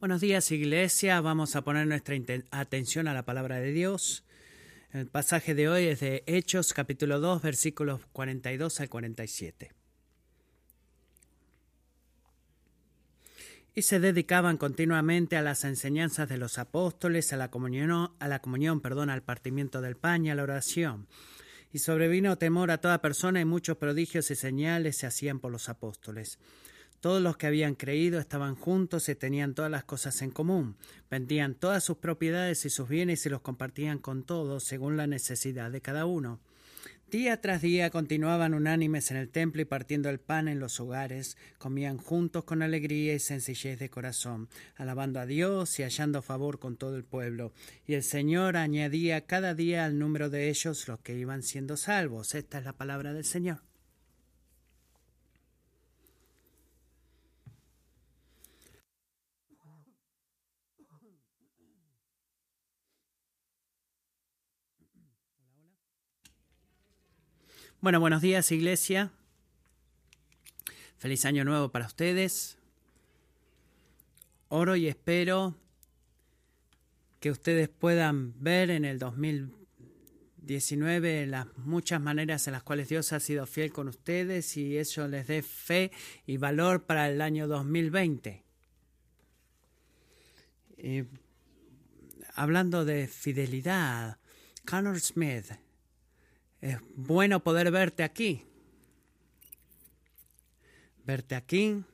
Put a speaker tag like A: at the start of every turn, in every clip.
A: Buenos días Iglesia, vamos a poner nuestra atención a la palabra de Dios. El pasaje de hoy es de Hechos capítulo 2 versículos 42 al 47. Y se dedicaban continuamente a las enseñanzas de los apóstoles, a la comunión, a la comunión, perdón, al partimiento del pan y a la oración. Y sobrevino temor a toda persona y muchos prodigios y señales se hacían por los apóstoles. Todos los que habían creído estaban juntos y tenían todas las cosas en común. Vendían todas sus propiedades y sus bienes y los compartían con todos según la necesidad de cada uno. Día tras día continuaban unánimes en el templo y partiendo el pan en los hogares, comían juntos con alegría y sencillez de corazón, alabando a Dios y hallando favor con todo el pueblo. Y el Señor añadía cada día al número de ellos los que iban siendo salvos. Esta es la palabra del Señor. Bueno, buenos días Iglesia. Feliz año nuevo para ustedes. Oro y espero que ustedes puedan ver en el 2019 las muchas maneras en las cuales Dios ha sido fiel con ustedes y eso les dé fe y valor para el año 2020. hablando de fidelidad, Connor Smith es bueno poder verte aquí. Verte aquí.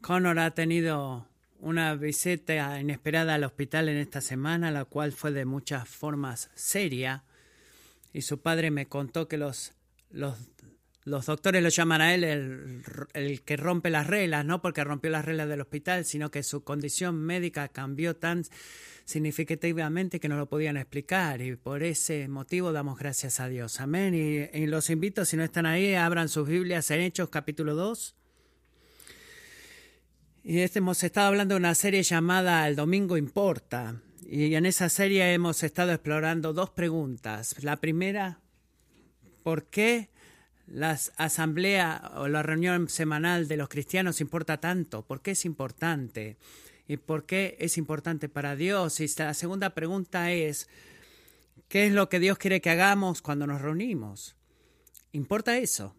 A: Connor ha tenido una visita inesperada al hospital en esta semana, la cual fue de muchas formas seria. Y su padre me contó que los, los, los doctores lo llaman a él el, el, que rompe las reglas, no porque rompió las reglas del hospital, sino que su condición médica cambió tan significativamente que no lo podían explicar y por ese motivo damos gracias a Dios. Amén. Y, los invito, si no están ahí, abran sus Biblias en Hechos capítulo 2. Y este, hemos estado hablando de una serie llamada El Domingo Importa. Y en esa serie hemos estado explorando dos preguntas. La primera, ¿por qué la asamblea o la reunión semanal de los cristianos importa tanto? ¿Por qué es importante? y por qué es importante para Dios. Y la segunda pregunta es, ¿qué es lo que Dios quiere que hagamos cuando nos reunimos? ¿Importa eso?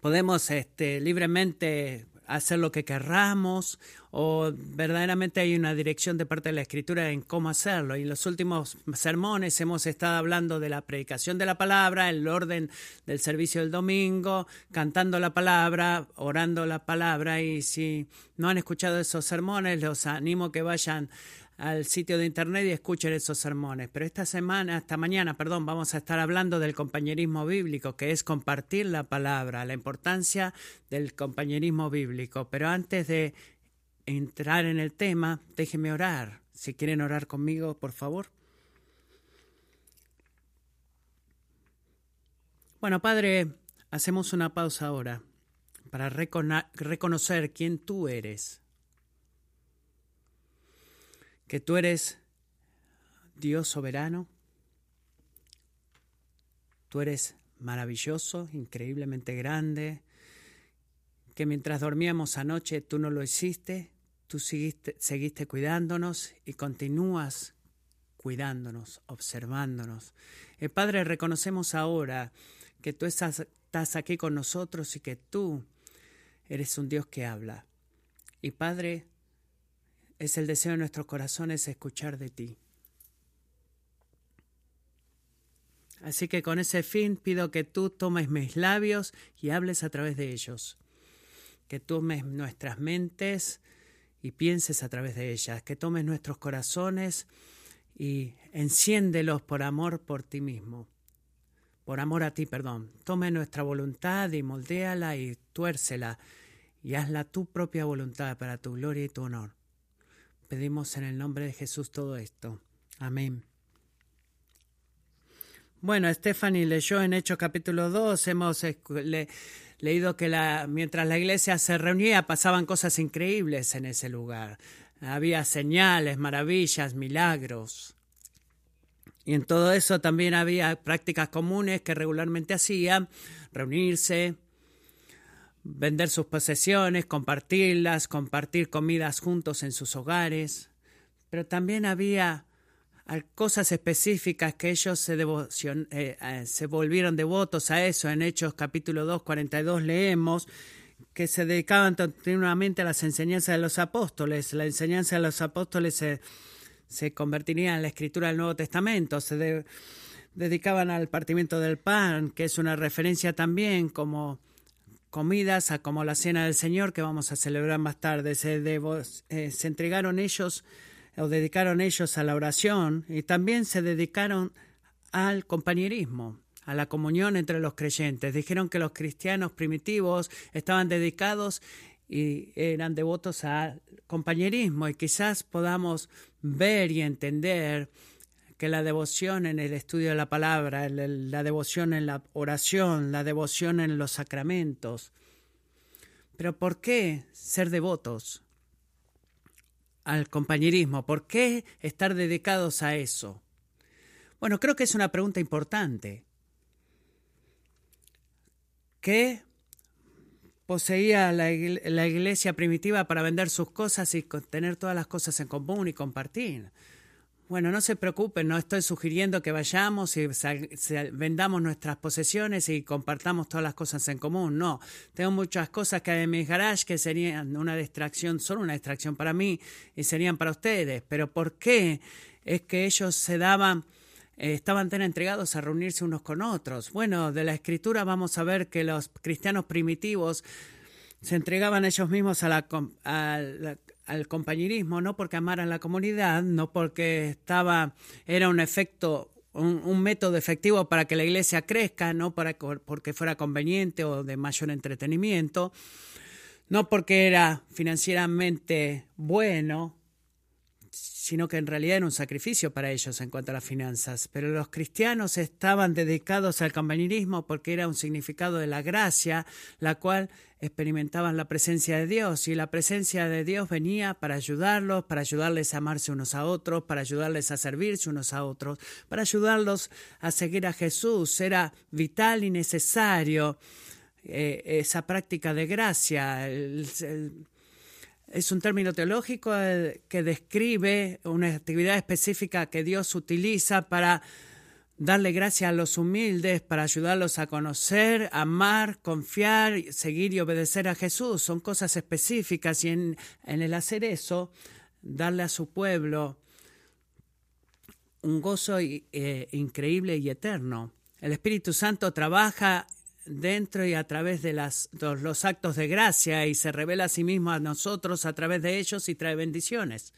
A: Podemos este, libremente hacer lo que querramos o verdaderamente hay una dirección de parte de la escritura en cómo hacerlo. Y en los últimos sermones hemos estado hablando de la predicación de la palabra, el orden del servicio del domingo, cantando la palabra, orando la palabra y si no han escuchado esos sermones, los animo que vayan al sitio de internet y escuchen esos sermones. Pero esta semana, esta mañana, perdón, vamos a estar hablando del compañerismo bíblico, que es compartir la palabra, la importancia del compañerismo bíblico. Pero antes de entrar en el tema, déjenme orar. Si quieren orar conmigo, por favor. Bueno, Padre, hacemos una pausa ahora para reconocer quién tú eres que tú eres Dios soberano, tú eres maravilloso, increíblemente grande, que mientras dormíamos anoche tú no lo hiciste, tú seguiste, cuidándonos y continúas cuidándonos, observándonos. Eh, Padre, reconocemos ahora que tú estás aquí con nosotros y que tú eres un Dios que habla. Y Padre, es el deseo de nuestros corazones escuchar de ti. Así que con ese fin pido que tú tomes mis labios y hables a través de ellos, que tomes nuestras mentes y pienses a través de ellas, que tomes nuestros corazones y enciéndelos por amor por ti mismo, por amor a ti, perdón. Tome nuestra voluntad y moldéala y tuércela y hazla tu propia voluntad para tu gloria y tu honor. Pedimos en el nombre de Jesús todo esto. Amén. Bueno, Stephanie leyó en Hechos capítulo 2, hemos leído que mientras la iglesia se reunía pasaban cosas increíbles en ese lugar. Había señales, maravillas, milagros. Y en todo eso también había prácticas comunes que regularmente hacían, reunirse, vender sus posesiones, compartirlas, compartir comidas juntos en sus hogares, pero también había cosas específicas que ellos se, eh, eh, se volvieron devotos a eso. En Hechos capítulo 2, 42 leemos que se dedicaban continuamente a las enseñanzas de los apóstoles. La enseñanza de los apóstoles se, se convertiría en la escritura del Nuevo Testamento. Se dedicaban al partimiento del pan, que es una referencia también como comidas a como la cena del Señor que vamos a celebrar más tarde. Se, eh, se entregaron ellos o dedicaron ellos a la oración y también se dedicaron al compañerismo, a la comunión entre los creyentes. Dijeron que los cristianos primitivos estaban dedicados y eran devotos al compañerismo y quizás podamos ver y entender que la devoción en el estudio de la palabra, la devoción en la oración, la devoción en los sacramentos. Pero ¿por qué ser devotos? al compañerismo? ¿Por qué estar dedicados a eso? Bueno, creo que es una pregunta importante. ¿Qué poseía la, iglesia primitiva para vender sus cosas y tener todas las cosas en común y compartir? Bueno, no se preocupen, no estoy sugiriendo que vayamos y vendamos nuestras posesiones y compartamos todas las cosas en común. No, tengo muchas cosas que hay en mi garage que serían una distracción, solo una distracción para mí y serían para ustedes. Pero ¿por qué es que ellos se daban, eh, estaban tan entregados a reunirse unos con otros? Bueno, de la escritura vamos a ver que los cristianos primitivos se entregaban ellos mismos a la, al compañerismo, no porque amaran la comunidad, no porque estaba, era un efecto, un, método efectivo para que la iglesia crezca, no para, porque fuera conveniente o de mayor entretenimiento, no porque era financieramente bueno, sino que en realidad era un sacrificio para ellos en cuanto a las finanzas. Pero los cristianos estaban dedicados al compañerismo porque era un significado de la gracia, la cual experimentaban la presencia de Dios y la presencia de Dios venía para ayudarlos, para ayudarles a amarse unos a otros, para ayudarles a servirse unos a otros, para ayudarlos a seguir a Jesús. Era vital y necesario eh, esa práctica de gracia es un término teológico eh, que describe una actividad específica que Dios utiliza para darle gracia a los humildes, para ayudarlos a conocer, amar, confiar, seguir y obedecer a Jesús. Son cosas específicas y en, el hacer eso, darle a su pueblo un gozo eh, increíble y eterno. El Espíritu Santo trabaja dentro y a través de los actos de gracia y se revela a sí mismo a nosotros a través de ellos y trae bendiciones.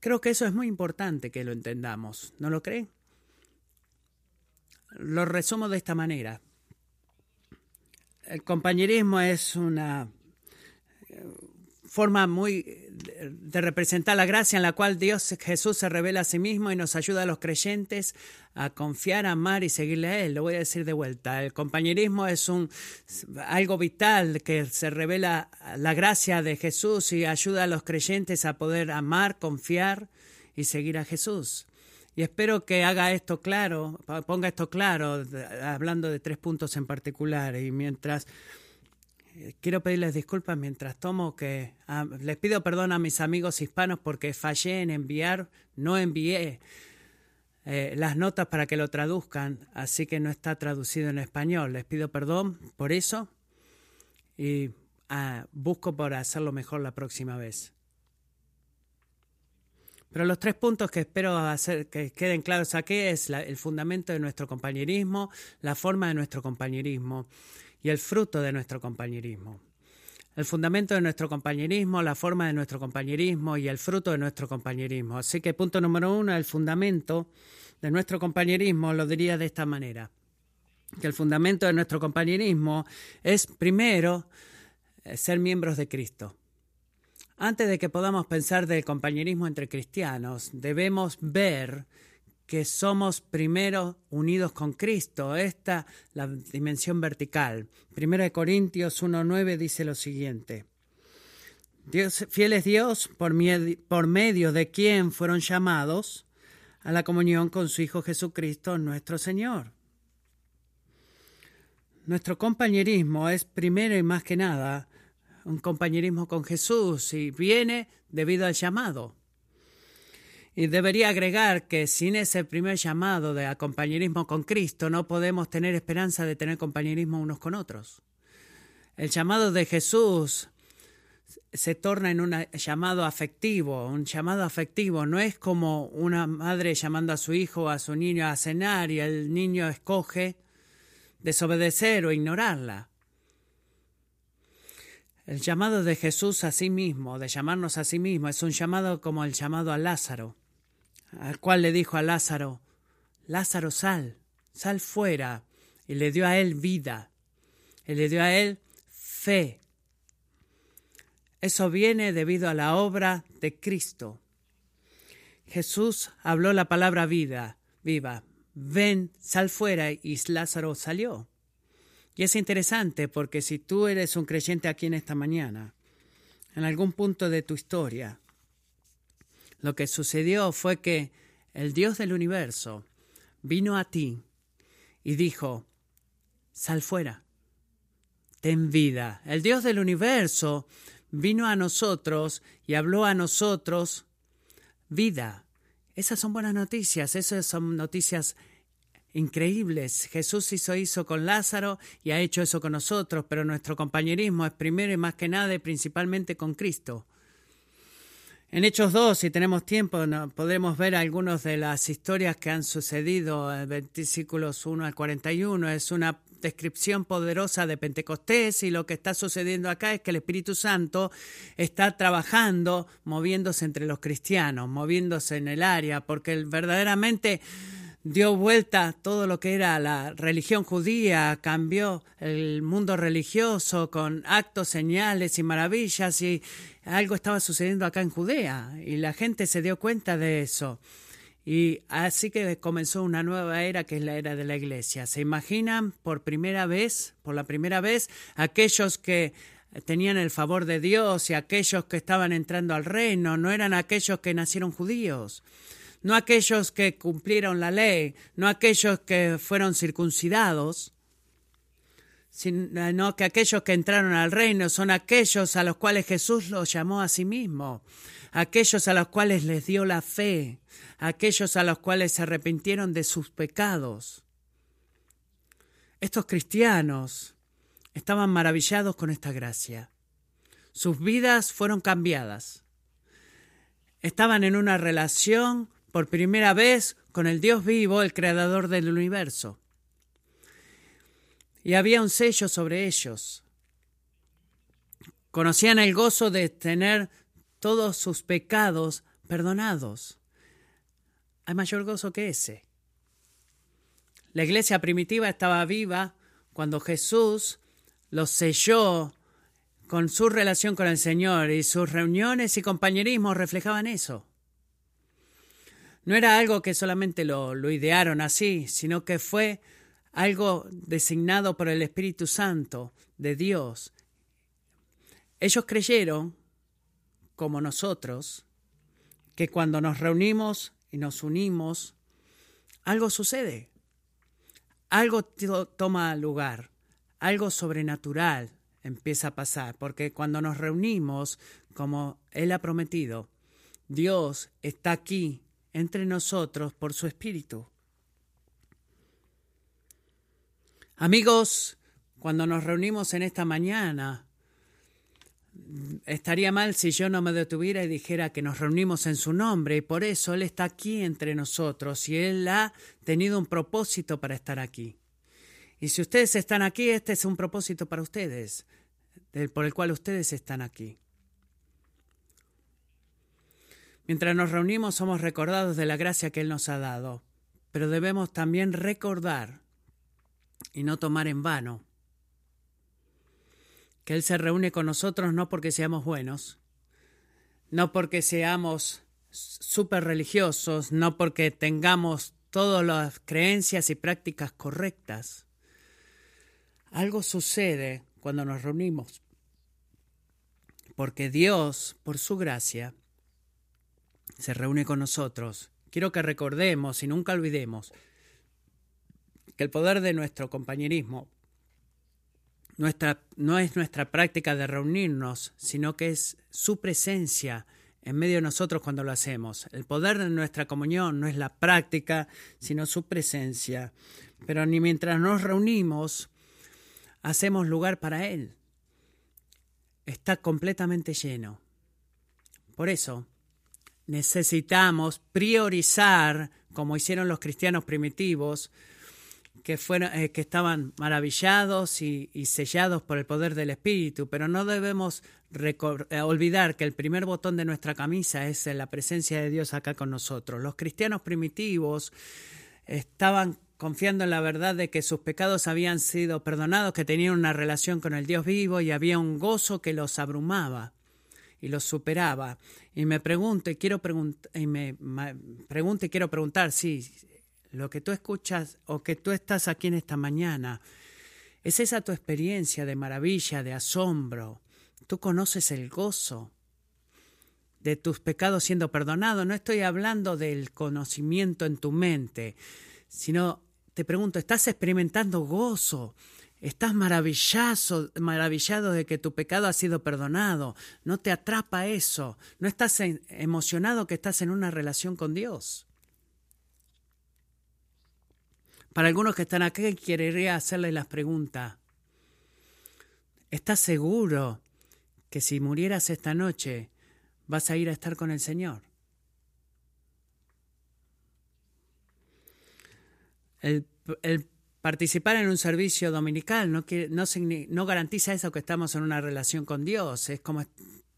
A: Creo que eso es muy importante que lo entendamos, ¿no lo creen? Lo resumo de esta manera. El compañerismo es una forma muy de representar la gracia en la cual Dios Jesús se revela a sí mismo y nos ayuda a los creyentes a confiar, amar y seguirle a Él. Lo voy a decir de vuelta. El compañerismo es un algo vital que se revela la gracia de Jesús y ayuda a los creyentes a poder amar, confiar y seguir a Jesús. Y espero que haga esto claro, ponga esto claro, hablando de tres puntos en particular. Y mientras quiero pedirles disculpas mientras tomo que ah, les pido perdón a mis amigos hispanos porque fallé en enviar, no envié eh, las notas para que lo traduzcan, así que no está traducido en español. Les pido perdón por eso y ah, busco por hacerlo mejor la próxima vez. Pero los tres puntos que espero hacer que queden claros aquí es el fundamento de nuestro compañerismo, la forma de nuestro compañerismo y el fruto de nuestro compañerismo. El fundamento de nuestro compañerismo, la forma de nuestro compañerismo y el fruto de nuestro compañerismo. Así que punto número uno, el fundamento de nuestro compañerismo lo diría de esta manera. Que el fundamento de nuestro compañerismo es primero eh, ser miembros de Cristo. Antes de que podamos pensar del compañerismo entre cristianos, debemos ver que somos primero unidos con Cristo. Esta la dimensión vertical. Primero de Corintios 1.9 dice lo siguiente. Dios, fiel es Dios por, por medio de quien fueron llamados a la comunión con su Hijo Jesucristo nuestro Señor. Nuestro compañerismo es primero y más que nada un compañerismo con Jesús y viene debido al llamado. Y debería agregar que sin ese primer llamado de compañerismo con Cristo no podemos tener esperanza de tener compañerismo unos con otros. El llamado de Jesús se torna en un llamado afectivo, un llamado afectivo. No es como una madre llamando a su hijo o a su niño a cenar y el niño escoge desobedecer o ignorarla. El llamado de Jesús a sí mismo, de llamarnos a sí mismo, es un llamado como el llamado a Lázaro, al cual le dijo a Lázaro, Lázaro, sal, sal fuera, y le dio a él vida, y le dio a él fe. Eso viene debido a la obra de Cristo. Jesús habló la palabra vida, viva, ven, sal fuera, y Lázaro salió. Y es interesante porque si tú eres un creyente aquí en esta mañana, en algún punto de tu historia, lo que sucedió fue que el Dios del universo vino a ti y dijo, sal fuera, ten vida. El Dios del universo vino a nosotros y habló a nosotros vida. Esas son buenas noticias, esas son noticias increíbles. Jesús hizo eso con Lázaro y ha hecho eso con nosotros, pero nuestro compañerismo es primero y más que nada y principalmente con Cristo. En Hechos 2, si tenemos tiempo, podremos ver algunas de las historias que han sucedido, versículos 1 al 41. Es una descripción poderosa de Pentecostés y lo que está sucediendo acá es que el Espíritu Santo está trabajando, moviéndose entre los cristianos, moviéndose en el área, porque verdaderamente dio vuelta todo lo que era la religión judía, cambió el mundo religioso con actos, señales y maravillas y algo estaba sucediendo acá en Judea y la gente se dio cuenta de eso. Y así que comenzó una nueva era que es la era de la iglesia. ¿Se imaginan por primera vez, por la primera vez, aquellos que tenían el favor de Dios y aquellos que estaban entrando al reino no eran aquellos que nacieron judíos? No aquellos que cumplieron la ley, no aquellos que fueron circuncidados, sino que aquellos que entraron al reino son aquellos a los cuales Jesús los llamó a sí mismo, aquellos a los cuales les dio la fe, aquellos a los cuales se arrepintieron de sus pecados. Estos cristianos estaban maravillados con esta gracia. Sus vidas fueron cambiadas. Estaban en una relación por primera vez con el Dios vivo, el creador del universo. Y había un sello sobre ellos. Conocían el gozo de tener todos sus pecados perdonados. Hay mayor gozo que ese. La iglesia primitiva estaba viva cuando Jesús los selló con su relación con el Señor y sus reuniones y compañerismos reflejaban eso. No era algo que solamente lo, idearon así, sino que fue algo designado por el Espíritu Santo de Dios. Ellos creyeron, como nosotros, que cuando nos reunimos y nos unimos, algo sucede, algo toma lugar, algo sobrenatural empieza a pasar, porque cuando nos reunimos, como Él ha prometido, Dios está aquí entre nosotros por su Espíritu. Amigos, cuando nos reunimos en esta mañana, estaría mal si yo no me detuviera y dijera que nos reunimos en su nombre y por eso Él está aquí entre nosotros y Él ha tenido un propósito para estar aquí. Y si ustedes están aquí, este es un propósito para ustedes, por el cual ustedes están aquí. Mientras nos reunimos somos recordados de la gracia que Él nos ha dado, pero debemos también recordar y no tomar en vano que Él se reúne con nosotros no porque seamos buenos, no porque seamos súper religiosos, no porque tengamos todas las creencias y prácticas correctas. Algo sucede cuando nos reunimos, porque Dios, por su gracia, se reúne con nosotros, quiero que recordemos y nunca olvidemos que el poder de nuestro compañerismo nuestra, no es nuestra práctica de reunirnos, sino que es su presencia en medio de nosotros cuando lo hacemos. El poder de nuestra comunión no es la práctica, sino su presencia. Pero ni mientras nos reunimos, hacemos lugar para Él. Está completamente lleno. Por eso, necesitamos priorizar, como hicieron los cristianos primitivos, que, fueron, eh, que estaban maravillados y, sellados por el poder del Espíritu, pero no debemos eh, olvidar que el primer botón de nuestra camisa es la presencia de Dios acá con nosotros. Los cristianos primitivos estaban confiando en la verdad de que sus pecados habían sido perdonados, que tenían una relación con el Dios vivo y había un gozo que los abrumaba y los superaba. Y me pregunto y quiero preguntar, y me, quiero preguntar, sí, lo que tú escuchas o que tú estás aquí en esta mañana, ¿es esa tu experiencia de maravilla, de asombro? ¿Tú conoces el gozo de tus pecados siendo perdonados? No estoy hablando del conocimiento en tu mente, sino te pregunto, ¿estás experimentando gozo? ¿Estás maravillado, de que tu pecado ha sido perdonado? ¿No te atrapa eso? ¿No estás emocionado que estás en una relación con Dios? Para algunos que están aquí, querría hacerles las preguntas. ¿Estás seguro que si murieras esta noche vas a ir a estar con el Señor? El, participar en un servicio dominical no, no, no, garantiza eso que estamos en una relación con Dios. Es como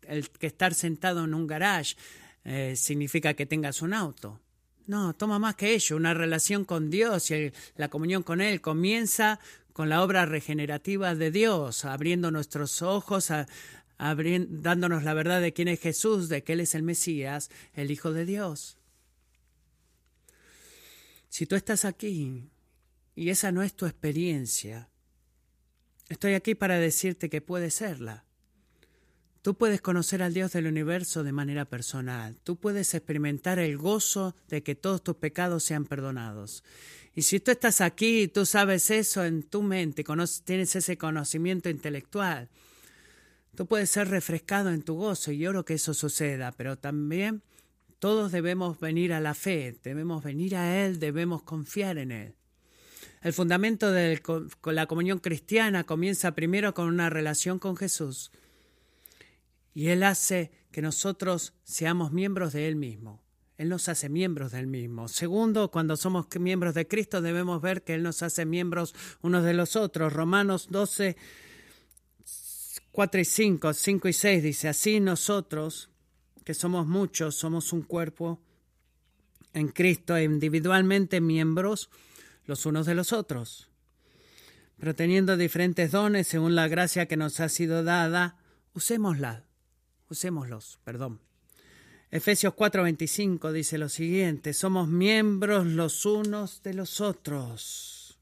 A: el que estar sentado en un garage eh, significa que tengas un auto. No, toma más que ello. Una relación con Dios y la comunión con Él comienza con la obra regenerativa de Dios, abriendo nuestros ojos, dándonos la verdad de quién es Jesús, de que Él es el Mesías, el Hijo de Dios. Si tú estás aquí y esa no es tu experiencia, estoy aquí para decirte que puede serla. Tú puedes conocer al Dios del universo de manera personal. Tú puedes experimentar el gozo de que todos tus pecados sean perdonados. Y si tú estás aquí y tú sabes eso en tu mente, tienes ese conocimiento intelectual, tú puedes ser refrescado en tu gozo y oro que eso suceda, pero también todos debemos venir a la fe, debemos venir a Él, debemos confiar en Él. El fundamento de la comunión cristiana comienza primero con una relación con Jesús y Él hace que nosotros seamos miembros de Él mismo. Él nos hace miembros del mismo. Segundo, cuando somos miembros de Cristo debemos ver que Él nos hace miembros unos de los otros. Romanos 12, 4 y 5, 5 y 6 dice, así nosotros, que somos muchos, somos un cuerpo en Cristo individualmente miembros los unos de los otros. Pero teniendo diferentes dones según la gracia que nos ha sido dada, usémosla usémoslos, perdón. Efesios 4:25 dice lo siguiente, somos miembros los unos de los otros.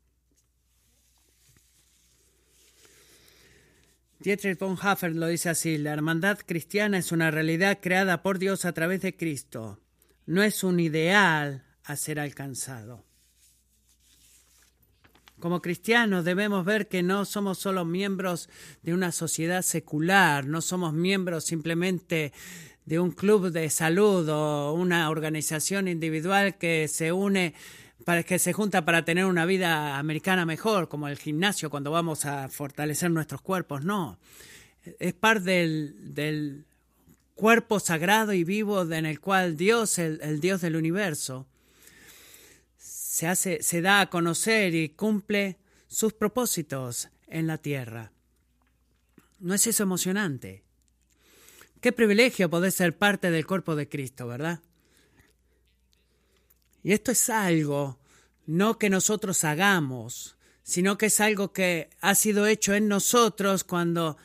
A: Dietrich Bonhoeffer lo dice así, la hermandad cristiana es una realidad creada por Dios a través de Cristo, no es un ideal a ser alcanzado. Como cristianos debemos ver que no somos solo miembros de una sociedad secular, no somos miembros simplemente de un club de salud o una organización individual que se une para que se junta para tener una vida americana mejor, como el gimnasio cuando vamos a fortalecer nuestros cuerpos, no. Es parte del, cuerpo sagrado y vivo en el cual Dios, el Dios del universo, se, hace, se da a conocer y cumple sus propósitos en la tierra. ¿No es eso emocionante? Qué privilegio poder ser parte del cuerpo de Cristo, ¿verdad? Y esto es algo no que nosotros hagamos, sino que es algo que ha sido hecho en nosotros cuando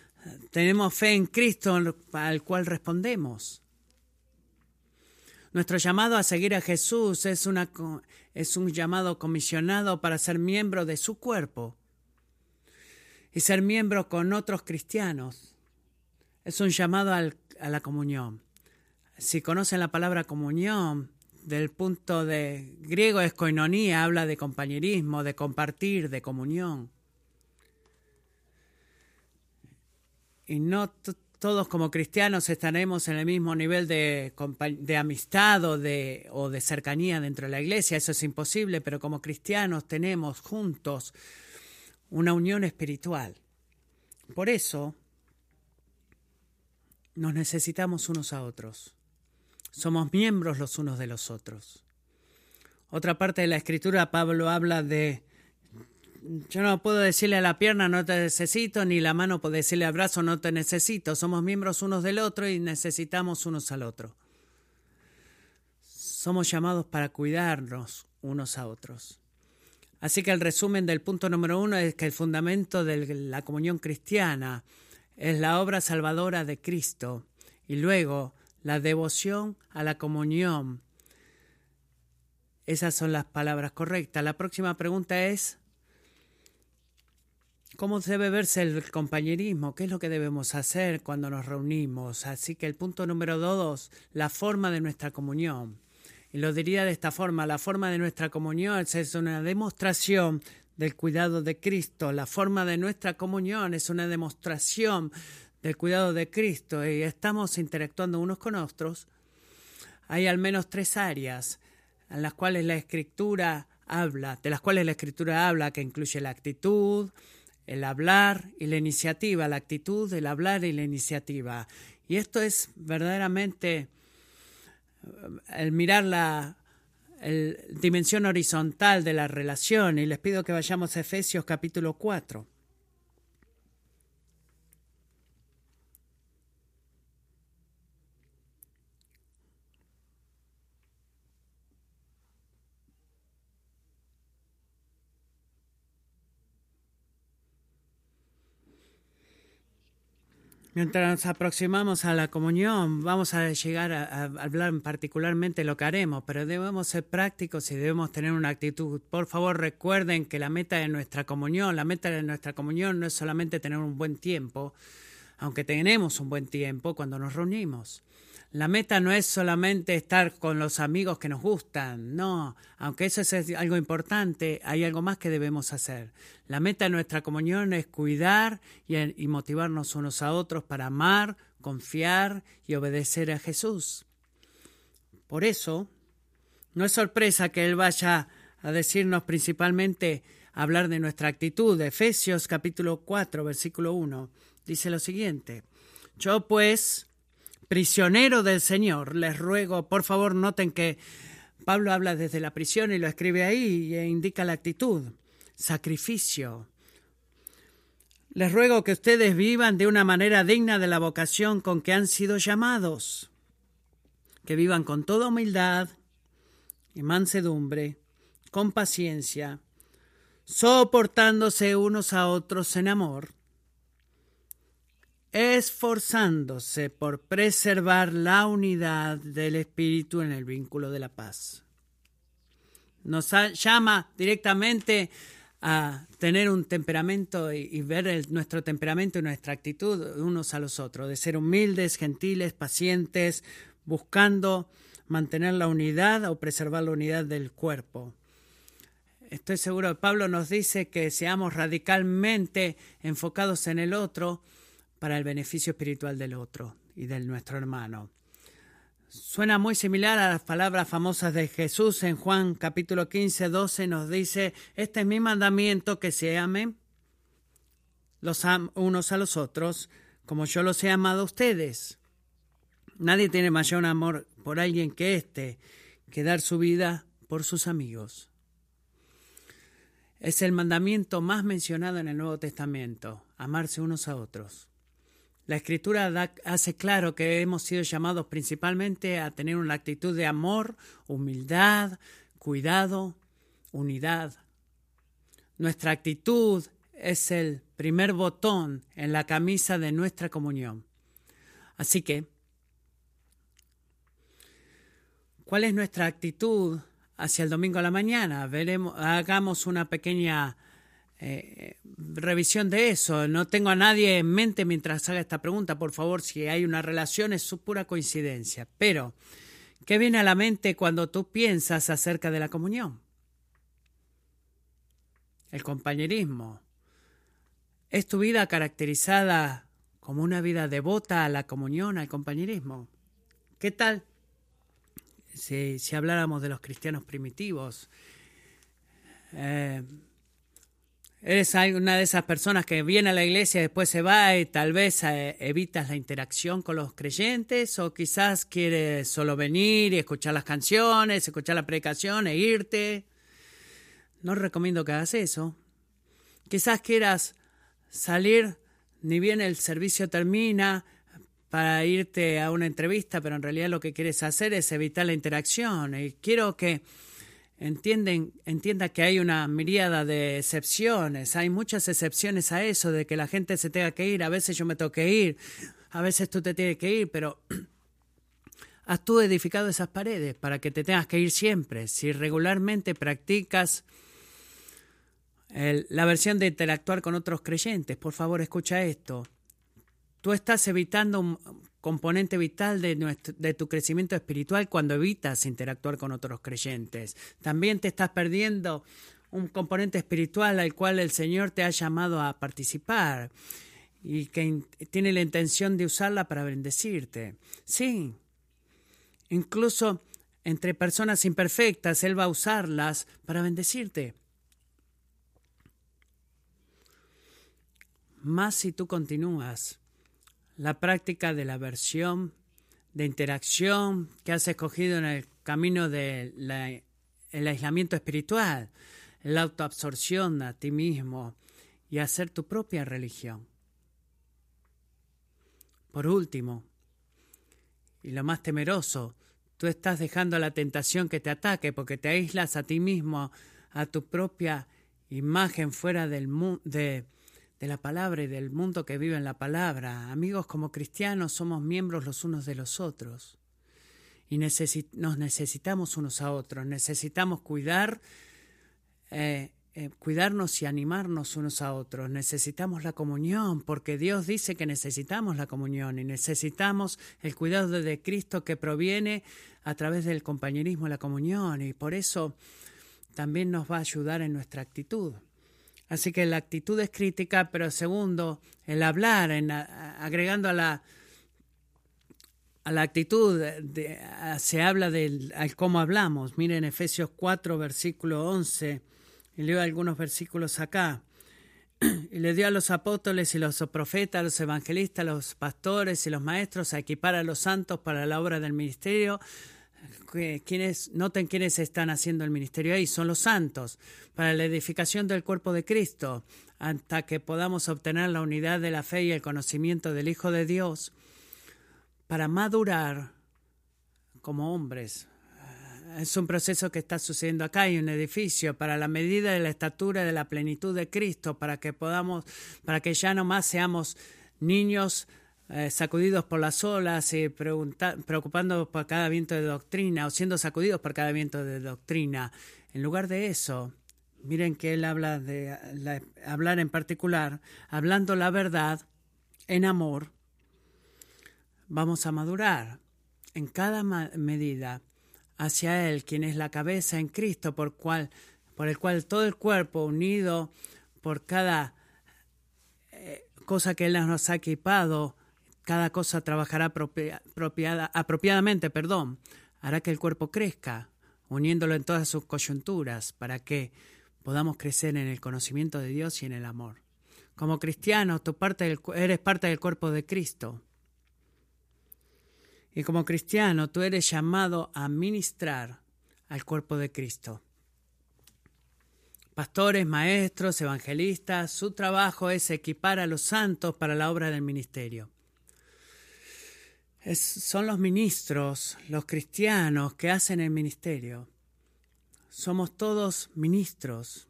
A: tenemos fe en Cristo al cual respondemos. Nuestro llamado a seguir a Jesús es, un llamado comisionado para ser miembro de su cuerpo y ser miembro con otros cristianos. Es un llamado a la comunión. Si conocen la palabra comunión, del punto de griego es koinonía, habla de compañerismo, de compartir, de comunión. y no todos como cristianos estaremos en el mismo nivel de, amistad o de cercanía dentro de la iglesia, eso es imposible, pero como cristianos tenemos juntos una unión espiritual. Por eso nos necesitamos unos a otros. Somos miembros los unos de los otros. Otra parte de la escritura, Pablo habla de yo no puedo decirle a la pierna no te necesito, ni la mano puedo decirle al brazo no te necesito. Somos miembros unos del otro y necesitamos unos al otro. Somos llamados para cuidarnos unos a otros. Así que el resumen del punto número uno es que el fundamento de la comunión cristiana es la obra salvadora de Cristo y luego la devoción a la comunión. Esas son las palabras correctas. La próxima pregunta es, ¿cómo debe verse el compañerismo? ¿Qué es lo que debemos hacer cuando nos reunimos? Así que el punto número dos, la forma de nuestra comunión. Y lo diría de esta forma, la forma de nuestra comunión es una demostración del cuidado de Cristo. La forma de nuestra comunión es una demostración del cuidado de Cristo y estamos interactuando unos con otros. Hay al menos tres áreas en las cuales la escritura habla, de las cuales la escritura habla, que incluye la actitud, el hablar y la iniciativa, la actitud, el hablar y la iniciativa. Y esto es verdaderamente el mirar la dimensión horizontal de la relación y les pido que vayamos a Efesios capítulo 4. Mientras nos aproximamos a la comunión, vamos a llegar a, hablar particularmente lo que haremos, pero debemos ser prácticos y debemos tener una actitud. Por favor, recuerden que la meta de nuestra comunión, la meta de nuestra comunión no es solamente tener un buen tiempo, aunque tenemos un buen tiempo cuando nos reunimos. La meta no es solamente estar con los amigos que nos gustan, no, aunque eso es algo importante, hay algo más que debemos hacer. La meta de nuestra comunión es cuidar y, motivarnos unos a otros para amar, confiar y obedecer a Jesús. Por eso, no es sorpresa que Él vaya a decirnos principalmente hablar de nuestra actitud. Efesios capítulo 4, versículo 1, dice lo siguiente. Yo pues, prisionero del Señor, les ruego, por favor, noten que Pablo habla desde la prisión y lo escribe ahí e indica la actitud, sacrificio. Les ruego que ustedes vivan de una manera digna de la vocación con que han sido llamados, que vivan con toda humildad y mansedumbre, con paciencia, soportándose unos a otros en amor esforzándose por preservar la unidad del espíritu en el vínculo de la paz. Nos llama directamente a tener un temperamento y, ver nuestro temperamento y nuestra actitud unos a los otros, de ser humildes, gentiles, pacientes, buscando mantener la unidad o preservar la unidad del cuerpo. Estoy seguro que Pablo nos dice que seamos radicalmente enfocados en el otro, para el beneficio espiritual del otro y del nuestro hermano. Suena muy similar a las palabras famosas de Jesús en Juan capítulo 15, 12 nos dice, este es mi mandamiento que se amen los unos a los otros como yo los he amado a ustedes. Nadie tiene mayor amor por alguien que éste, que dar su vida por sus amigos. Es el mandamiento más mencionado en el Nuevo Testamento, amarse unos a otros. La escritura hace claro que hemos sido llamados principalmente a tener una actitud de amor, humildad, cuidado, unidad. Nuestra actitud es el primer botón en la camisa de nuestra comunión. Así que, ¿cuál es nuestra actitud hacia el domingo a la mañana? Veremos, hagamos una pequeña eh, revisión de eso. No tengo a nadie en mente mientras haga esta pregunta. Por favor, si hay una relación es su pura coincidencia. Pero, ¿qué viene a la mente cuando tú piensas acerca de la comunión? El compañerismo. ¿Es tu vida caracterizada como una vida devota a la comunión, al compañerismo. ¿Qué tal si, si habláramos de los cristianos primitivos? Eh, Eres una de esas personas que viene a la iglesia y después se va y tal vez eh, evitas la interacción con los creyentes o quizás quieres solo venir y escuchar las canciones, escuchar la predicación e irte. No recomiendo que hagas eso. Quizás quieras salir ni bien el servicio termina para irte a una entrevista, pero en realidad lo que quieres hacer es evitar la interacción. Y quiero que Entienden, entienda que hay una miríada de excepciones, hay muchas excepciones a eso, de que la gente se tenga que ir, a veces yo me tengo que ir, a veces tú te tienes que ir, pero has tú edificado esas paredes para que te tengas que ir siempre. Si regularmente practicas la versión de interactuar con otros creyentes, por favor escucha esto. Tú estás evitando un componente vital de, tu crecimiento espiritual cuando evitas interactuar con otros creyentes. También te estás perdiendo un componente espiritual al cual el Señor te ha llamado a participar y que tiene la intención de usarla para bendecirte. Sí, incluso entre personas imperfectas, Él va a usarlas para bendecirte. Más si tú continúas la práctica de la versión, de interacción que has escogido en el camino del aislamiento espiritual, la autoabsorción a ti mismo y hacer tu propia religión. Por último, y lo más temeroso, tú estás dejando la tentación que te ataque porque te aíslas a ti mismo, a tu propia imagen fuera del mundo, de la palabra y del mundo que vive en la palabra. Amigos, como cristianos somos miembros los unos de los otros y nos necesitamos unos a otros, necesitamos cuidar, eh, eh, cuidarnos y animarnos unos a otros, necesitamos la comunión, porque Dios dice que necesitamos la comunión y necesitamos el cuidado de Cristo que proviene a través del compañerismo, la comunión, y por eso también nos va a ayudar en nuestra actitud. Así que la actitud es crítica, pero segundo, el hablar, en, agregando a la, a la actitud, se habla del cómo hablamos. Miren Efesios 4, versículo 11, y leo algunos versículos acá. Y le dio a los apóstoles y los profetas, a los evangelistas, a los pastores y los maestros a equipar a los santos para la obra del ministerio, quienes, noten quiénes están haciendo el ministerio ahí, son los santos, para la edificación del cuerpo de Cristo, hasta que podamos obtener la unidad de la fe y el conocimiento del Hijo de Dios, para madurar como hombres. Es un proceso que está sucediendo acá. Hay un edificio para la medida de la estatura de la plenitud de Cristo, para que podamos, para que ya no más seamos niños eh, sacudidos por las olas y preocupando por cada viento de doctrina o siendo sacudidos por cada viento de doctrina. En lugar de eso, miren que él habla de hablar en particular, hablando la verdad en amor, vamos a madurar en cada medida hacia Él, quien es la cabeza en Cristo, por, cual, por el cual todo el cuerpo unido por cada eh, cosa que Él nos ha equipado, cada cosa trabajará apropiadamente, perdón, hará que el cuerpo crezca, uniéndolo en todas sus coyunturas, para que podamos crecer en el conocimiento de Dios y en el amor. Como cristiano, tú parte eres parte del cuerpo de Cristo. Y como cristiano, tú eres llamado a ministrar al cuerpo de Cristo. Pastores, maestros, evangelistas, su trabajo es equipar a los santos para la obra del ministerio son los ministros, los cristianos que hacen el ministerio. Somos todos ministros.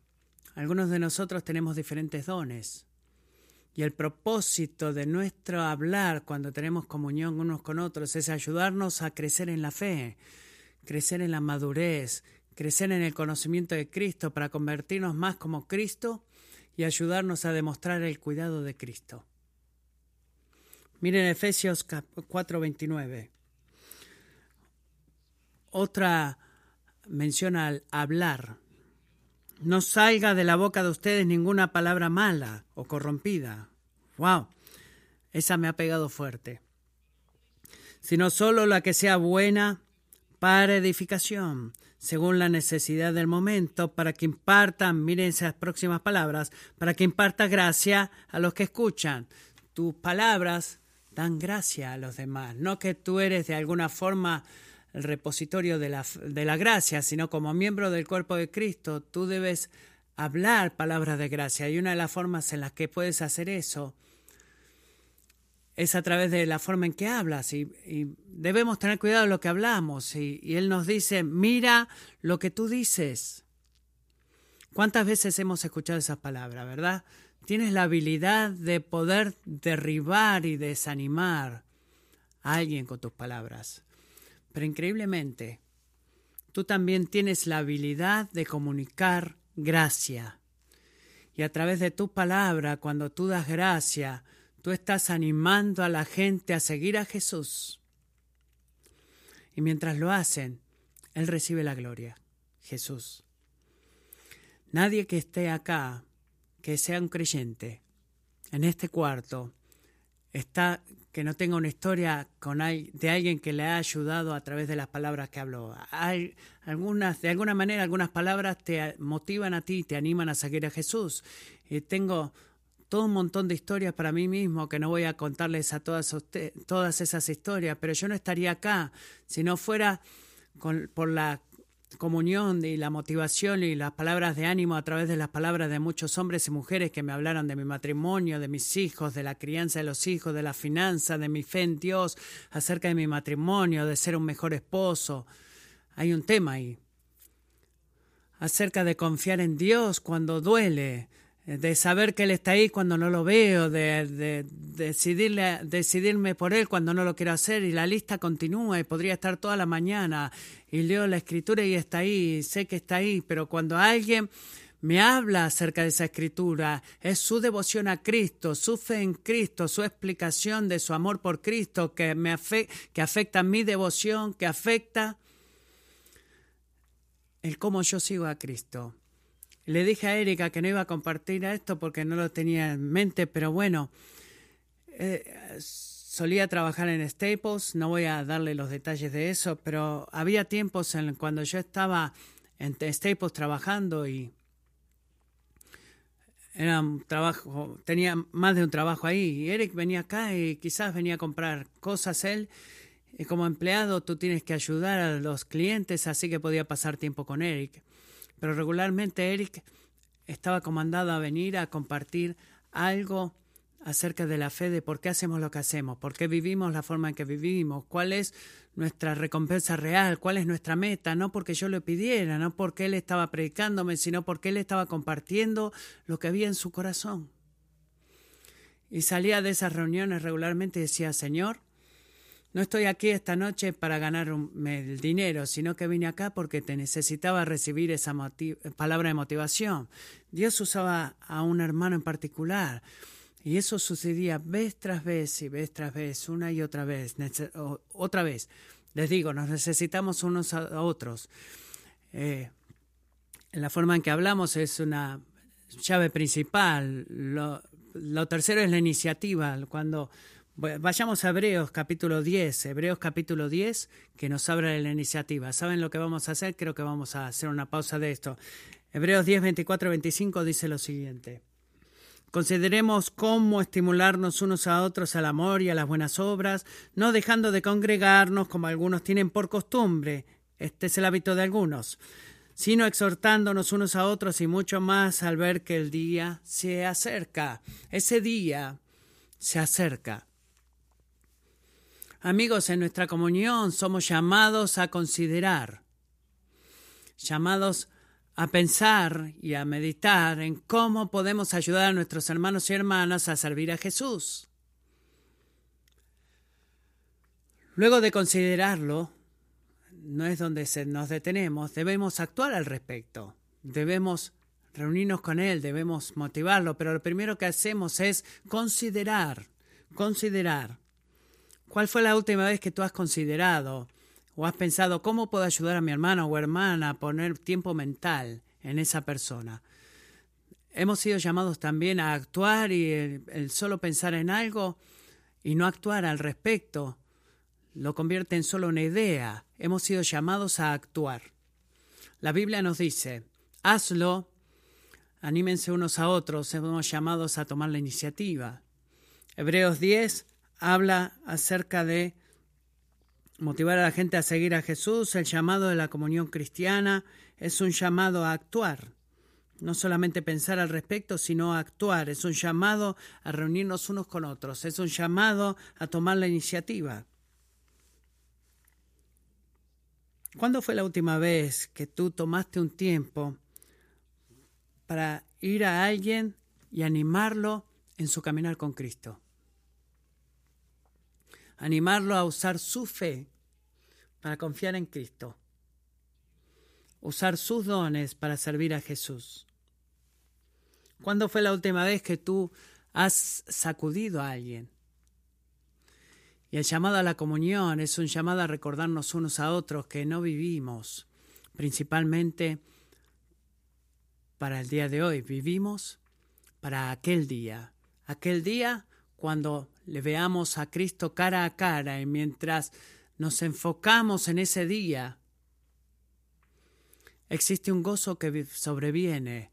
A: Algunos de nosotros tenemos diferentes dones. Y el propósito de nuestro hablar cuando tenemos comunión unos con otros es ayudarnos a crecer en la fe, crecer en la madurez, crecer en el conocimiento de Cristo para convertirnos más como Cristo y ayudarnos a demostrar el cuidado de Cristo. Miren Efesios 4:29. Otra mención al hablar. No salga de la boca de ustedes ninguna palabra mala o corrompida. ¡Wow! Esa me ha pegado fuerte. Sino solo la que sea buena para edificación, según la necesidad del momento, para que imparta, miren esas próximas palabras, para que imparta gracia a los que escuchan. Tus palabras dan gracia a los demás, no que tú eres de alguna forma el repositorio de la, de gracia, sino como miembro del cuerpo de Cristo, tú debes hablar palabras de gracia. Y una de las formas en las que puedes hacer eso es a través de la forma en que hablas y, debemos tener cuidado de lo que hablamos. Y, y, Él nos dice, mira lo que tú dices. ¿Cuántas veces hemos escuchado esas palabras, verdad? Tienes la habilidad de poder derribar y desanimar a alguien con tus palabras. Pero increíblemente, tú también tienes la habilidad de comunicar gracia. Y a través de tu palabra, cuando tú das gracia, tú estás animando a la gente a seguir a Jesús. Y mientras lo hacen, Él recibe la gloria, Jesús. Nadie que esté acá, que sea un creyente, en este cuarto, está que no tenga una historia con de alguien que le ha ayudado a través de las palabras que habló. Hay algunas, de alguna manera, algunas palabras te motivan a ti, te animan a seguir a Jesús. Y tengo todo un montón de historias para mí mismo que no voy a contarles a todas, todas esas historias, pero yo no estaría acá si no fuera por la comunión y la motivación y las palabras de ánimo a través de las palabras de muchos hombres y mujeres que me hablaron de mi matrimonio, de mis hijos, de la crianza de los hijos, de la finanza, de mi fe en Dios, acerca de mi matrimonio, de ser un mejor esposo. Hay un tema ahí. Acerca de confiar en Dios cuando duele, de saber que Él está ahí cuando no lo veo, de, decidirle, decidirme por Él cuando no lo quiero hacer y la lista continúa y podría estar toda la mañana y leo la escritura y está ahí, sé que está ahí, pero cuando alguien me habla acerca de esa escritura, es su devoción a Cristo, su fe en Cristo, su explicación de su amor por Cristo que, me que afecta mi devoción, que afecta el cómo yo sigo a Cristo. Le dije a Erika que no iba a compartir esto porque no lo tenía en mente, pero bueno, eh, solía trabajar en Staples, no voy a darle los detalles de eso, pero había tiempos en cuando yo estaba en Staples trabajando y era un trabajo, tenía más de un trabajo ahí. Y Eric venía acá y quizás venía a comprar cosas él. Y como empleado tú tienes que ayudar a los clientes, así que podía pasar tiempo con Eric. Pero regularmente Eric estaba comandado a venir a compartir algo acerca de la fe, de por qué hacemos lo que hacemos, por qué vivimos la forma en que vivimos, cuál es nuestra recompensa real, cuál es nuestra meta, no porque yo lo pidiera, no porque él estaba predicándome, sino porque él estaba compartiendo lo que había en su corazón. Y salía de esas reuniones regularmente y decía, Señor, no estoy aquí esta noche para ganar el dinero, sino que vine acá porque te necesitaba recibir esa palabra de motivación. Dios usaba a un hermano en particular. Y eso sucedía vez tras vez y vez tras vez, una y otra vez, otra vez. Les digo, nos necesitamos unos a otros. Eh, la forma en que hablamos es una llave principal. Lo tercero es la iniciativa. Cuando Vayamos a Hebreos capítulo 10, Hebreos capítulo 10, que nos habla de la iniciativa. ¿Saben lo que vamos a hacer? Creo que vamos a hacer una pausa de esto. Hebreos 10, 24, 25 dice lo siguiente. Consideremos cómo estimularnos unos a otros al amor y a las buenas obras, no dejando de congregarnos como algunos tienen por costumbre. Este es el hábito de algunos sino exhortándonos unos a otros y mucho más al ver que el día se acerca. Ese día se acerca. Amigos, en nuestra comunión somos llamados a considerar, llamados a pensar y a meditar en cómo podemos ayudar a nuestros hermanos y hermanas a servir a Jesús. Luego de considerarlo, no es donde nos detenemos, debemos actuar al respecto, debemos reunirnos con Él, debemos motivarlo, pero lo primero que hacemos es considerar, considerar. ¿Cuál fue la última vez que tú has considerado o has pensado cómo puedo ayudar a mi hermano o hermana a poner tiempo mental en esa persona? Hemos sido llamados también a actuar y el, solo pensar en algo y no actuar al respecto lo convierte en solo una idea. Hemos sido llamados a actuar. La Biblia nos dice, hazlo, anímense unos a otros, hemos llamados a tomar la iniciativa. Hebreos 10 habla acerca de motivar a la gente a seguir a Jesús, el llamado de la comunión cristiana es un llamado a actuar. No solamente pensar al respecto, sino a actuar. Es un llamado a reunirnos unos con otros. Es un llamado a tomar la iniciativa. ¿Cuándo fue la última vez que tú tomaste un tiempo para ir a alguien y animarlo en su caminar con Cristo? Animarlo a usar su fe para confiar en Cristo. Usar sus dones para servir a Jesús. ¿Cuándo fue la última vez que tú has sacudido a alguien? Y el llamado a la comunión es un llamado a recordarnos unos a otros que no vivimos principalmente para el día de hoy, vivimos para aquel día, aquel día cuando le veamos a Cristo cara a cara y mientras nos enfocamos en ese día, existe un gozo que sobreviene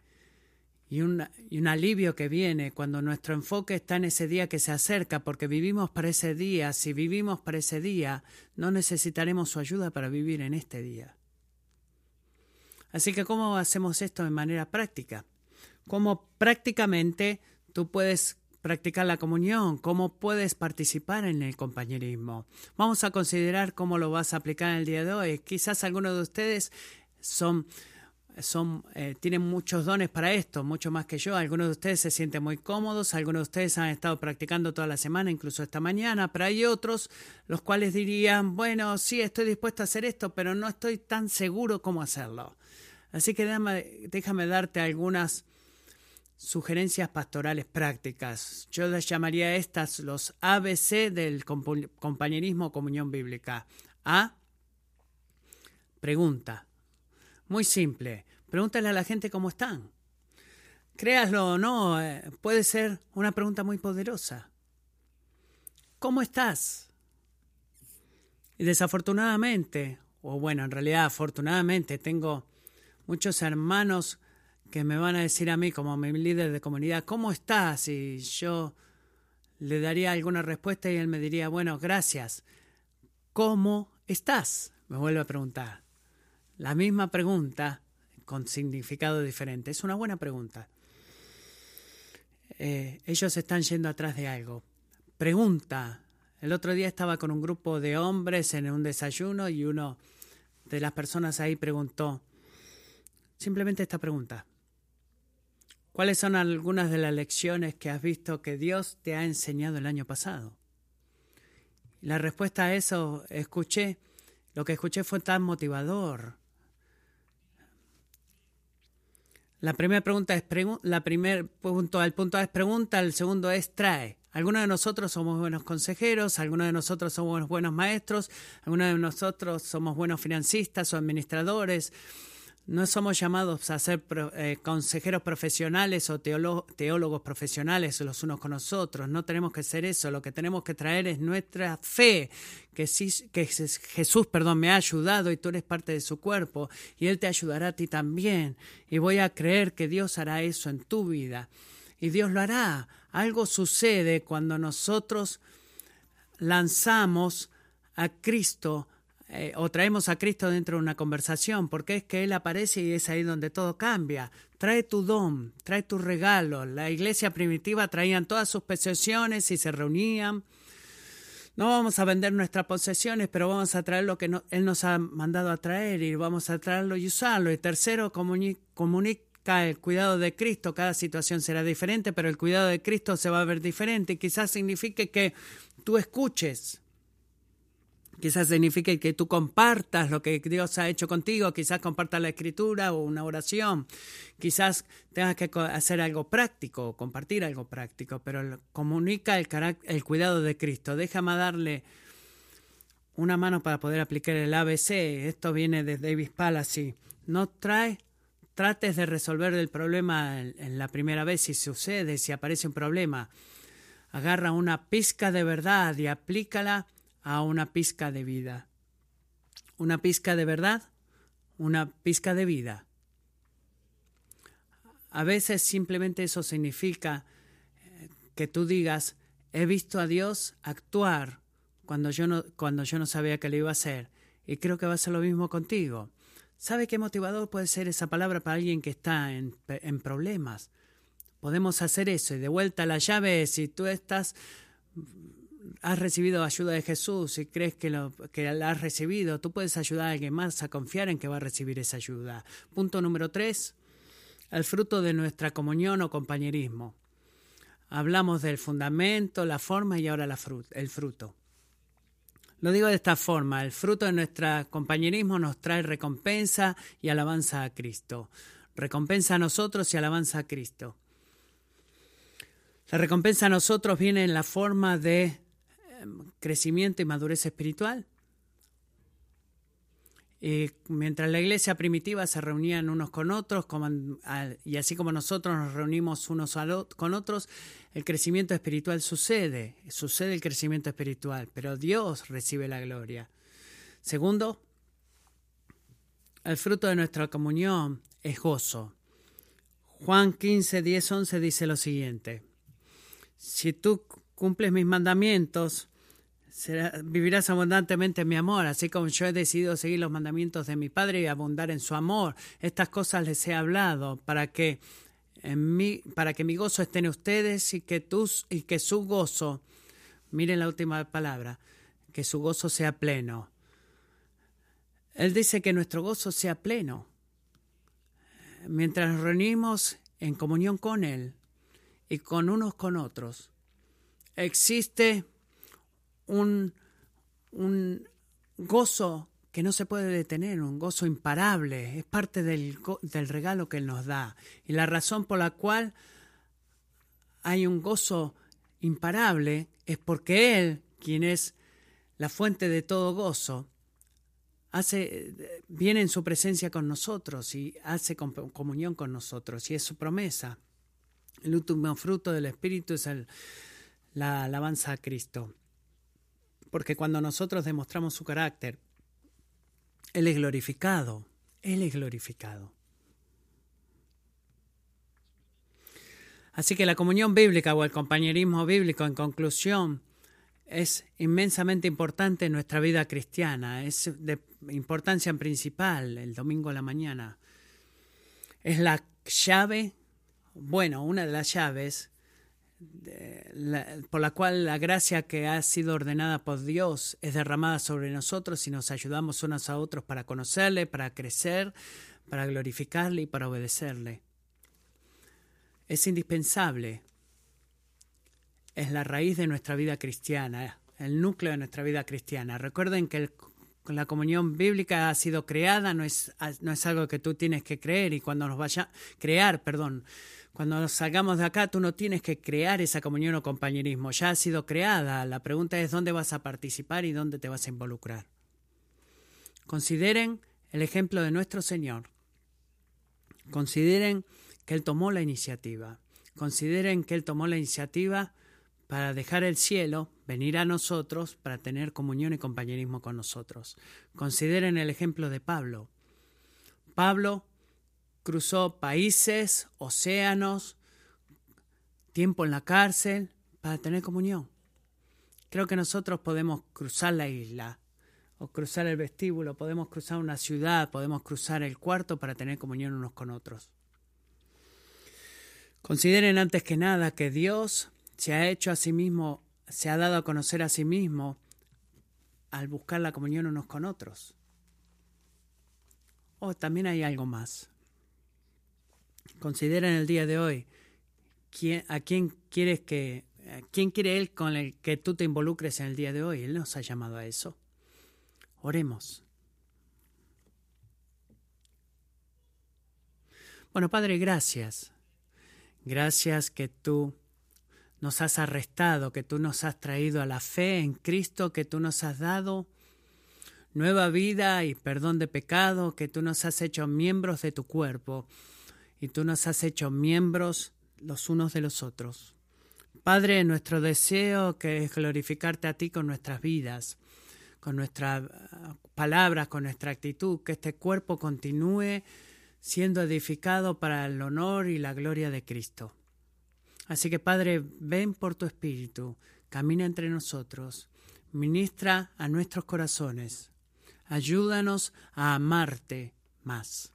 A: y un, y un, alivio que viene cuando nuestro enfoque está en ese día que se acerca, porque vivimos para ese día. Si vivimos para ese día, no necesitaremos su ayuda para vivir en este día. Así que, ¿cómo hacemos esto de manera práctica? ¿Cómo prácticamente tú puedes practicar la comunión? ¿Cómo puedes participar en el compañerismo? Vamos a considerar cómo lo vas a aplicar en el día de hoy. Quizás algunos de ustedes son son, eh, tienen muchos dones para esto, mucho más que yo. Algunos de ustedes se sienten muy cómodos, algunos de ustedes han estado practicando toda la semana, incluso esta mañana, pero hay otros los cuales dirían, bueno, sí, estoy dispuesto a hacer esto, pero no estoy tan seguro cómo hacerlo. Así que déjame, déjame darte algunas sugerencias pastorales prácticas. Yo les llamaría estas los ABC del compañerismo comunión bíblica. A. Pregunta. Muy simple. Pregúntale a la gente cómo están. Créaslo o no, eh, puede ser una pregunta muy poderosa. ¿Cómo estás? Y desafortunadamente, o bueno, en realidad afortunadamente, tengo muchos hermanos que me van a decir a mí como mi líder de comunidad, ¿cómo estás? Y yo le daría alguna respuesta y él me diría, bueno, gracias. ¿Cómo estás? Me vuelve a preguntar. La misma pregunta con significado diferente. Es una buena pregunta. Eh, ellos están yendo atrás de algo. Pregunta. El otro día estaba con un grupo de hombres en un desayuno y uno de las personas ahí preguntó simplemente esta pregunta. ¿Cuáles son algunas de las lecciones que has visto que Dios te ha enseñado el año pasado? La respuesta a eso escuché, lo que escuché fue tan motivador. La primera pregunta es la primer punto, el punto A es pregunta, el segundo es trae. Algunos de nosotros somos buenos consejeros, algunos de nosotros somos buenos maestros, algunos de nosotros somos buenos financistas o administradores, no somos llamados a ser eh, consejeros profesionales o teólogos profesionales los unos con nosotros. No tenemos que ser eso. Lo que tenemos que traer es nuestra fe, que, que Jesús perdón, me ha ayudado y tú eres parte de su cuerpo y Él te ayudará a ti también. Y voy a creer que Dios hará eso en tu vida. Y Dios lo hará. Algo sucede cuando nosotros lanzamos a Cristo eh, o traemos a Cristo dentro de una conversación, porque es que Él aparece y es ahí donde todo cambia. Trae tu don, trae tu regalo. La iglesia primitiva traían todas sus posesiones y se reunían. No vamos a vender nuestras posesiones, pero vamos a traer lo que Él nos ha mandado a traer y vamos a traerlo y usarlo. Y tercero, comunica el cuidado de Cristo. Cada situación será diferente, pero el cuidado de Cristo se va a ver diferente. Quizás signifique que tú escuches Quizás signifique que tú compartas lo que Dios ha hecho contigo, quizás compartas la escritura o una oración, quizás tengas que hacer algo práctico, compartir algo práctico, pero comunica el, cuidado de Cristo. Déjame darle una mano para poder aplicar el ABC. Esto viene de David Palacy. No trae, trates de resolver el problema en la primera vez si sucede, si aparece un problema Agarra una pizca de verdad y aplícala a una pizca de vida. Una pizca de verdad, una pizca de vida. A veces simplemente eso significa eh, que tú digas, he visto a Dios actuar cuando yo no, cuando yo no sabía que lo iba a hacer. Y creo que va a ser lo mismo contigo. ¿Sabe qué motivador puede ser esa palabra para alguien que está en, en problemas? Podemos hacer eso y de vuelta la llave si tú estás has recibido ayuda de Jesús y crees que, lo, que la has recibido, tú puedes ayudar a alguien más a confiar en que va a recibir esa ayuda. Punto número tres, el fruto de nuestra comunión o compañerismo. Hablamos del fundamento, la forma y ahora el fruto. Lo digo de esta forma, el fruto de nuestro compañerismo nos trae recompensa y alabanza a Cristo. Recompensa a nosotros y alabanza a Cristo. La recompensa a nosotros viene en la forma de crecimiento y madurez espiritual. Y mientras la iglesia primitiva se reunían unos con otros, y así como nosotros nos reunimos unos con otros, el crecimiento espiritual sucede, sucede el crecimiento espiritual, pero Dios recibe la gloria. Segundo, el fruto de nuestra comunión es gozo. Juan 15, 10, 11 dice lo siguiente, si tú cumples mis mandamientos, vivirás abundantemente en mi amor, así como yo he decidido seguir los mandamientos de mi Padre y abundar en su amor. Estas cosas les he hablado para que en mí, para que mi gozo esté en ustedes y que tus y que su gozo, miren la última palabra, que su gozo sea pleno. Él dice que nuestro gozo sea pleno. Mientras nos reunimos en comunión con Él y con unos con otros, existe un, un gozo que no se puede detener, un gozo imparable, es parte del, del, regalo que Él nos da. Y la razón por la cual hay un gozo imparable es porque Él, quien es la fuente de todo gozo, hace, viene en su presencia con nosotros y hace comunión con nosotros, y es su promesa. El último fruto del Espíritu es el, la alabanza a Cristo porque cuando nosotros demostramos su carácter, Él es glorificado, Él es glorificado. Así que la comunión bíblica o el compañerismo bíblico, en conclusión, es inmensamente importante en nuestra vida cristiana, es de importancia principal el domingo a la mañana. Es la llave, bueno, una de las llaves por la cual la gracia que ha sido ordenada por Dios es derramada sobre nosotros y nos ayudamos unos a otros para conocerle, para crecer, para glorificarle y para obedecerle. Es indispensable. Es la raíz de nuestra vida cristiana, el núcleo de nuestra vida cristiana. Recuerden que la comunión bíblica ha sido creada, no es, no es algo que tú tienes que creer y cuando nos vaya crear, perdón, cuando salgamos de acá, tú no tienes que crear esa comunión o compañerismo, ya ha sido creada. La pregunta es dónde vas a participar y dónde te vas a involucrar. Consideren el ejemplo de nuestro Señor. Consideren que Él tomó la iniciativa. Consideren que Él tomó la iniciativa para dejar el cielo, venir a nosotros, para tener comunión y compañerismo con nosotros. Consideren el ejemplo de Pablo. Pablo cruzó países, océanos, tiempo en la cárcel para tener comunión. Creo que nosotros podemos cruzar la isla o cruzar el vestíbulo, podemos cruzar una ciudad, podemos cruzar el cuarto para tener comunión unos con otros. Consideren antes que nada que Dios se ha hecho a sí mismo, se ha dado a conocer a sí mismo al buscar la comunión unos con otros. O oh, también hay algo más. Considera en el día de hoy a quién quieres que, quién quiere Él con el que tú te involucres en el día de hoy. Él nos ha llamado a eso. Oremos. Bueno, Padre, gracias. Gracias que tú nos has arrestado, que tú nos has traído a la fe en Cristo, que tú nos has dado nueva vida y perdón de pecado, que tú nos has hecho miembros de tu cuerpo y tú nos has hecho miembros los unos de los otros. Padre, nuestro deseo que es glorificarte a ti con nuestras vidas, con nuestras palabras, con nuestra actitud, que este cuerpo continúe siendo edificado para el honor y la gloria de Cristo. Así que Padre, ven por tu Espíritu, camina entre nosotros, ministra a nuestros corazones, ayúdanos a amarte más.